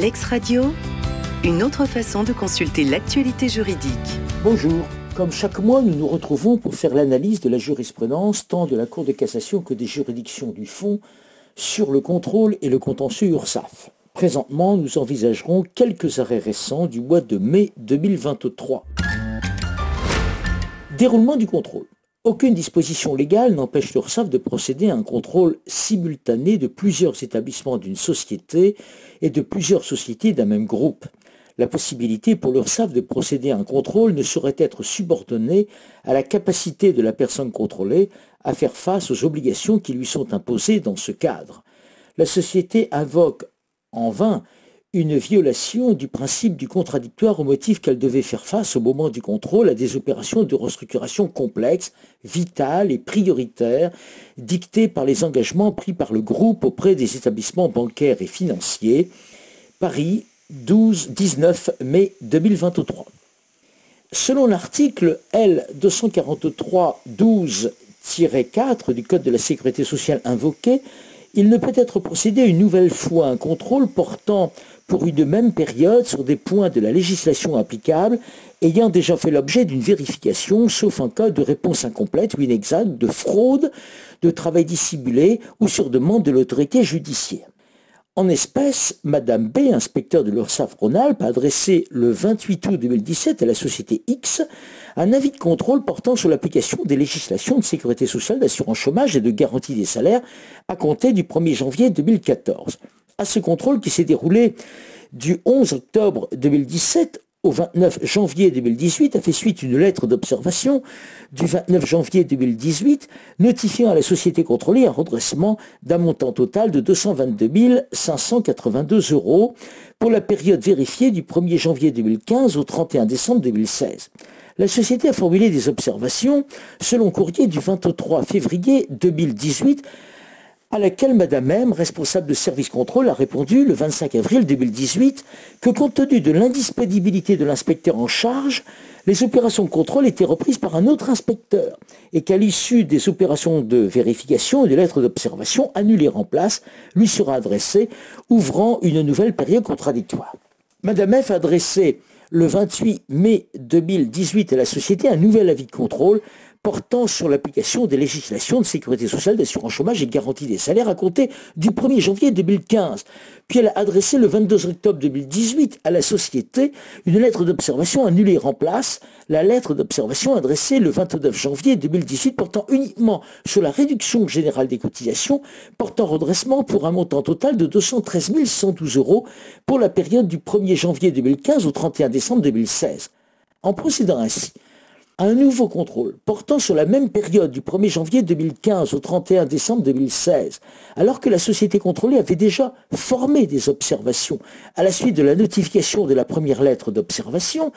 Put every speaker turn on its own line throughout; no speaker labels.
Lex Radio, une autre façon de consulter l'actualité juridique.
Bonjour. Comme chaque mois, nous nous retrouvons pour faire l'analyse de la jurisprudence tant de la Cour de cassation que des juridictions du fond sur le contrôle et le contentieux URSAF. Présentement, nous envisagerons quelques arrêts récents du mois de mai 2023. Déroulement du contrôle. Aucune disposition légale n'empêche l'URSSAF de procéder à un contrôle simultané de plusieurs établissements d'une société et de plusieurs sociétés d'un même groupe. La possibilité pour l'URSSAF de procéder à un contrôle ne saurait être subordonnée à la capacité de la personne contrôlée à faire face aux obligations qui lui sont imposées dans ce cadre. La société invoque en vain une violation du principe du contradictoire au motif qu'elle devait faire face au moment du contrôle à des opérations de restructuration complexes, vitales et prioritaires, dictées par les engagements pris par le groupe auprès des établissements bancaires et financiers. Paris, 12-19 mai 2023. Selon l'article L243-12-4 du Code de la sécurité sociale invoqué, il ne peut être procédé une nouvelle fois un contrôle portant pour une même période sur des points de la législation applicable ayant déjà fait l'objet d'une vérification, sauf en cas de réponse incomplète ou inexacte, de fraude, de travail dissimulé ou sur demande de l'autorité judiciaire. En espèce, Madame B, inspecteur de l'URSSAF Rhône-Alpes, a adressé le 28 août 2017 à la société X un avis de contrôle portant sur l'application des législations de sécurité sociale, d'assurance chômage et de garantie des salaires à compter du 1er janvier 2014 à ce contrôle qui s'est déroulé du 11 octobre 2017 au 29 janvier 2018 a fait suite une lettre d'observation du 29 janvier 2018 notifiant à la société contrôlée un redressement d'un montant total de 222 582 euros pour la période vérifiée du 1er janvier 2015 au 31 décembre 2016. La société a formulé des observations selon courrier du 23 février 2018 à laquelle Madame M, responsable de service contrôle, a répondu le 25 avril 2018 que compte tenu de l'indisponibilité de l'inspecteur en charge, les opérations de contrôle étaient reprises par un autre inspecteur et qu'à l'issue des opérations de vérification et de lettres d'observation annulées en place, lui sera adressée, ouvrant une nouvelle période contradictoire. Madame F a adressé le 28 mai 2018 à la société un nouvel avis de contrôle portant sur l'application des législations de sécurité sociale, d'assurance chômage et de garantie des salaires à compter du 1er janvier 2015. Puis elle a adressé le 22 octobre 2018 à la société une lettre d'observation annulée remplace la lettre d'observation adressée le 29 janvier 2018 portant uniquement sur la réduction générale des cotisations portant redressement pour un montant total de 213 112 euros pour la période du 1er janvier 2015 au 31 décembre 2016. En procédant ainsi, un nouveau contrôle portant sur la même période du 1er janvier 2015 au 31 décembre 2016, alors que la société contrôlée avait déjà formé des observations à la suite de la notification de la première lettre d'observation,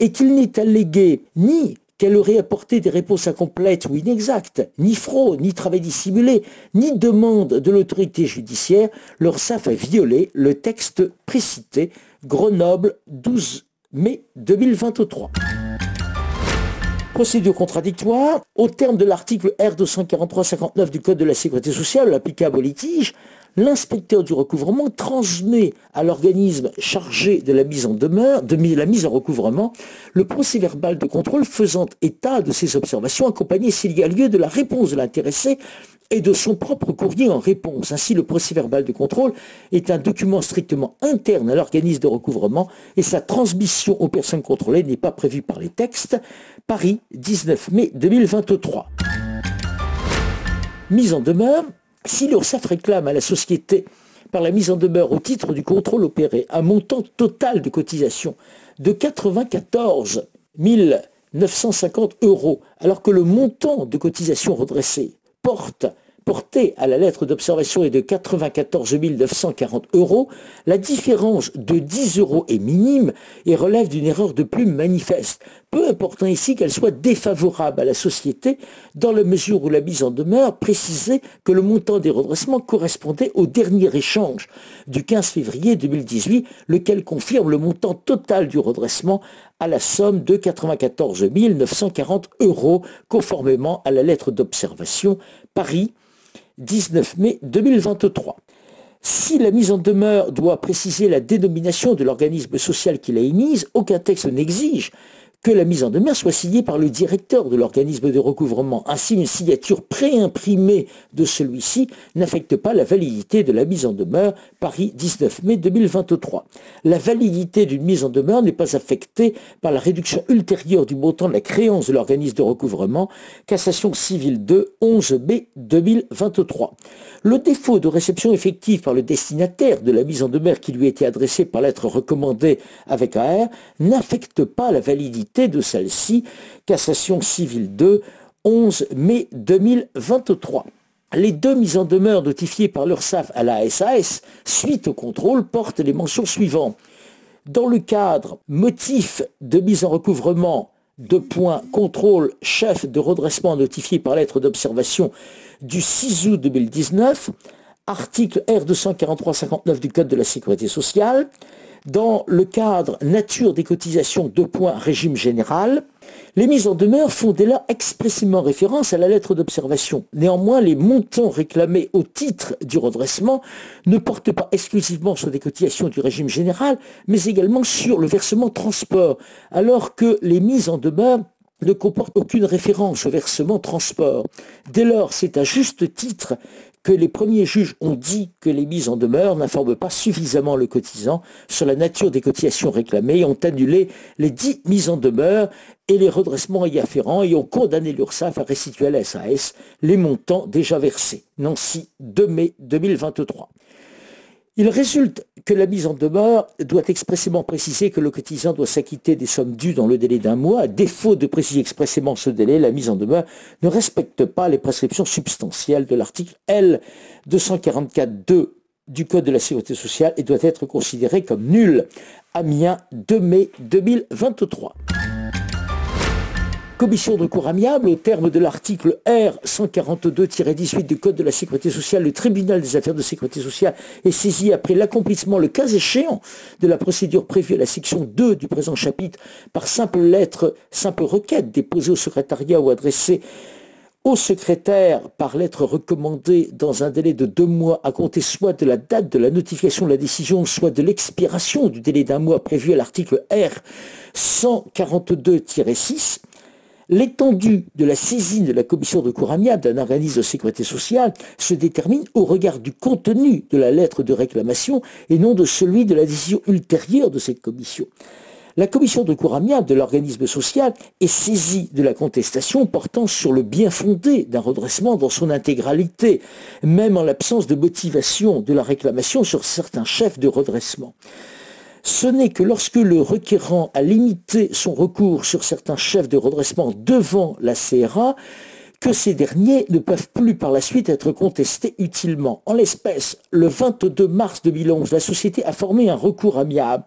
et qu'il n'est allégué ni qu'elle aurait apporté des réponses incomplètes ou inexactes, ni fraude, ni travail dissimulé, ni demande de l'autorité judiciaire, leur SAF a violé le texte précité Grenoble 12 mai 2023 procédure contradictoire, au terme de l'article R243-59 du Code de la sécurité sociale applicable au litige, l'inspecteur du recouvrement transmet à l'organisme chargé de la mise en demeure, de la mise en recouvrement, le procès verbal de contrôle faisant état de ses observations, accompagné s'il y a lieu de la réponse de l'intéressé et de son propre courrier en réponse. Ainsi, le procès-verbal de contrôle est un document strictement interne à l'organisme de recouvrement et sa transmission aux personnes contrôlées n'est pas prévue par les textes. Paris, 19 mai 2023. Mise en demeure. Si l'URSSAF réclame à la société par la mise en demeure au titre du contrôle opéré un montant total de cotisation de 94 950 euros, alors que le montant de cotisation redressé porte porté à la lettre d'observation est de 94 940 euros, la différence de 10 euros est minime et relève d'une erreur de plume manifeste. Peu important ici qu'elle soit défavorable à la société, dans la mesure où la mise en demeure précisait que le montant des redressements correspondait au dernier échange du 15 février 2018, lequel confirme le montant total du redressement à la somme de 94 940 euros, conformément à la lettre d'observation Paris 19 mai 2023. Si la mise en demeure doit préciser la dénomination de l'organisme social qui l'a émise, aucun texte n'exige que la mise en demeure soit signée par le directeur de l'organisme de recouvrement. Ainsi, une signature préimprimée de celui-ci n'affecte pas la validité de la mise en demeure. Paris 19 mai 2023. La validité d'une mise en demeure n'est pas affectée par la réduction ultérieure du montant de la créance de l'organisme de recouvrement. Cassation civile 2, 11 mai 2023. Le défaut de réception effective par le destinataire de la mise en demeure qui lui été adressée par lettre recommandée avec AR n'affecte pas la validité de celle-ci, cassation civile 2, 11 mai 2023. Les deux mises en demeure notifiées par l'URSSAF à la SAS suite au contrôle portent les mentions suivantes. Dans le cadre motif de mise en recouvrement de points contrôle chef de redressement notifié par lettre d'observation du 6 août 2019, article R243-59 du Code de la sécurité sociale, dans le cadre nature des cotisations de points régime général, les mises en demeure font dès lors expressément référence à la lettre d'observation. Néanmoins, les montants réclamés au titre du redressement ne portent pas exclusivement sur des cotisations du régime général, mais également sur le versement transport, alors que les mises en demeure ne comportent aucune référence au versement transport. Dès lors, c'est à juste titre que les premiers juges ont dit que les mises en demeure n'informent pas suffisamment le cotisant sur la nature des cotisations réclamées ont annulé les dix mises en demeure et les redressements y afférents et ont condamné l'URSSAF à restituer à la SAS les montants déjà versés. Nancy, 2 mai 2023. Il résulte que la mise en demeure doit expressément préciser que le cotisant doit s'acquitter des sommes dues dans le délai d'un mois. À défaut de préciser expressément ce délai, la mise en demeure ne respecte pas les prescriptions substantielles de l'article L 244.2 du Code de la Sécurité sociale et doit être considérée comme nulle. Amiens 2 mai 2023. Commission de recours amiable, au terme de l'article R 142-18 du Code de la Sécurité sociale, le tribunal des affaires de sécurité sociale est saisi après l'accomplissement, le cas échéant, de la procédure prévue à la section 2 du présent chapitre par simple lettre, simple requête déposée au secrétariat ou adressée au secrétaire par lettre recommandée dans un délai de deux mois à compter soit de la date de la notification de la décision, soit de l'expiration du délai d'un mois prévu à l'article R 142-6, L'étendue de la saisine de la commission de cour amiable d'un organisme de sécurité sociale se détermine au regard du contenu de la lettre de réclamation et non de celui de la décision ultérieure de cette commission. La commission de cour amiable de l'organisme social est saisie de la contestation portant sur le bien fondé d'un redressement dans son intégralité, même en l'absence de motivation de la réclamation sur certains chefs de redressement ce n'est que lorsque le requérant a limité son recours sur certains chefs de redressement devant la CRA que ces derniers ne peuvent plus par la suite être contestés utilement. En l'espèce, le 22 mars 2011, la société a formé un recours amiable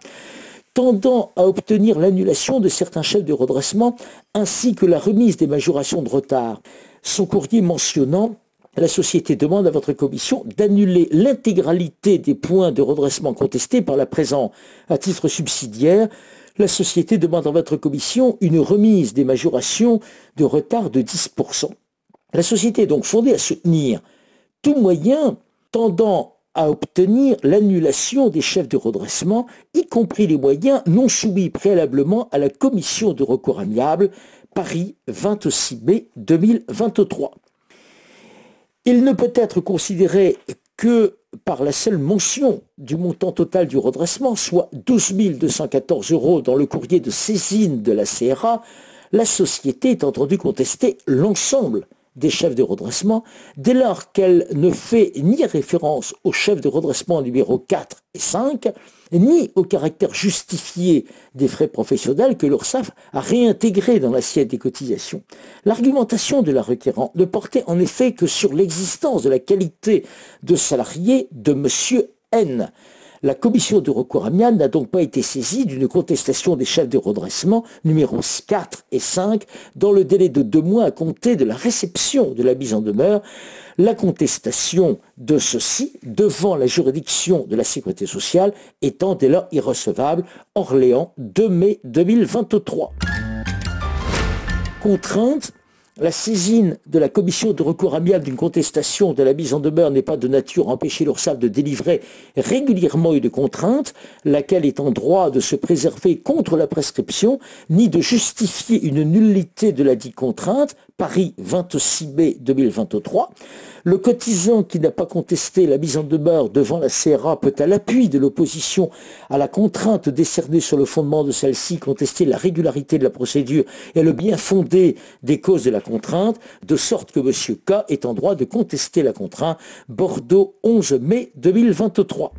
tendant à obtenir l'annulation de certains chefs de redressement ainsi que la remise des majorations de retard. Son courrier mentionnant la société demande à votre commission d'annuler l'intégralité des points de redressement contestés par la présente. À titre subsidiaire, la société demande à votre commission une remise des majorations de retard de 10%. La société est donc fondée à soutenir tout moyen tendant à obtenir l'annulation des chefs de redressement, y compris les moyens non soumis préalablement à la commission de recours amiable, Paris 26 mai 2023. Il ne peut être considéré que par la seule mention du montant total du redressement, soit 12 214 euros dans le courrier de saisine de la CRA, la société est entendue contester l'ensemble des chefs de redressement, dès lors qu'elle ne fait ni référence aux chefs de redressement numéro 4 et 5, ni au caractère justifié des frais professionnels que l'URSSAF a réintégrés dans l'assiette des cotisations. L'argumentation de la requérante ne portait en effet que sur l'existence de la qualité de salarié de M. N. La commission de recours amiable n'a donc pas été saisie d'une contestation des chefs de redressement numéros 4 et 5 dans le délai de deux mois à compter de la réception de la mise en demeure. La contestation de ceci devant la juridiction de la sécurité sociale étant dès lors irrecevable. Orléans, 2 mai 2023. Contrainte la saisine de la commission de recours amiable d'une contestation de la mise en demeure n'est pas de nature à empêcher l'URSSAF de délivrer régulièrement une contrainte, laquelle est en droit de se préserver contre la prescription, ni de justifier une nullité de la dite contrainte, Paris 26 mai 2023. Le cotisant qui n'a pas contesté la mise en demeure devant la CRA peut, à l'appui de l'opposition à la contrainte décernée sur le fondement de celle-ci, contester la régularité de la procédure et le bien fondé des causes de la de sorte que M. K est en droit de contester la contrainte. Bordeaux, 11 mai 2023.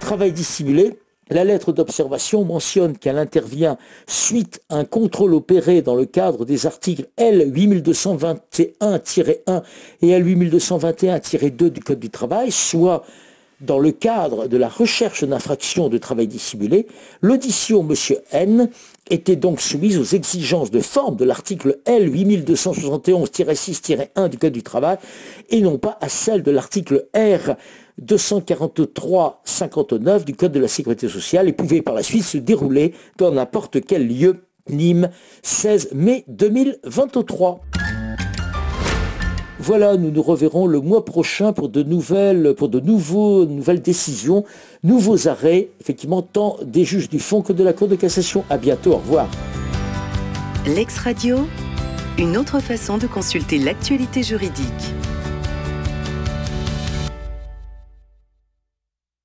Travail dissimulé. La lettre d'observation mentionne qu'elle intervient suite à un contrôle opéré dans le cadre des articles L 8221-1 et L 8221-2 du Code du travail, soit dans le cadre de la recherche d'infraction de travail dissimulé, l'audition M. N était donc soumise aux exigences de forme de l'article L 8271-6-1 du Code du travail et non pas à celle de l'article R 243-59 du Code de la Sécurité sociale et pouvait par la suite se dérouler dans n'importe quel lieu. Nîmes, 16 mai 2023. Voilà, nous nous reverrons le mois prochain pour de nouvelles, pour de nouveaux, nouvelles décisions, nouveaux arrêts, effectivement, tant des juges du fond que de la Cour de cassation. À bientôt, au revoir.
L'ex-radio, une autre façon de consulter l'actualité juridique.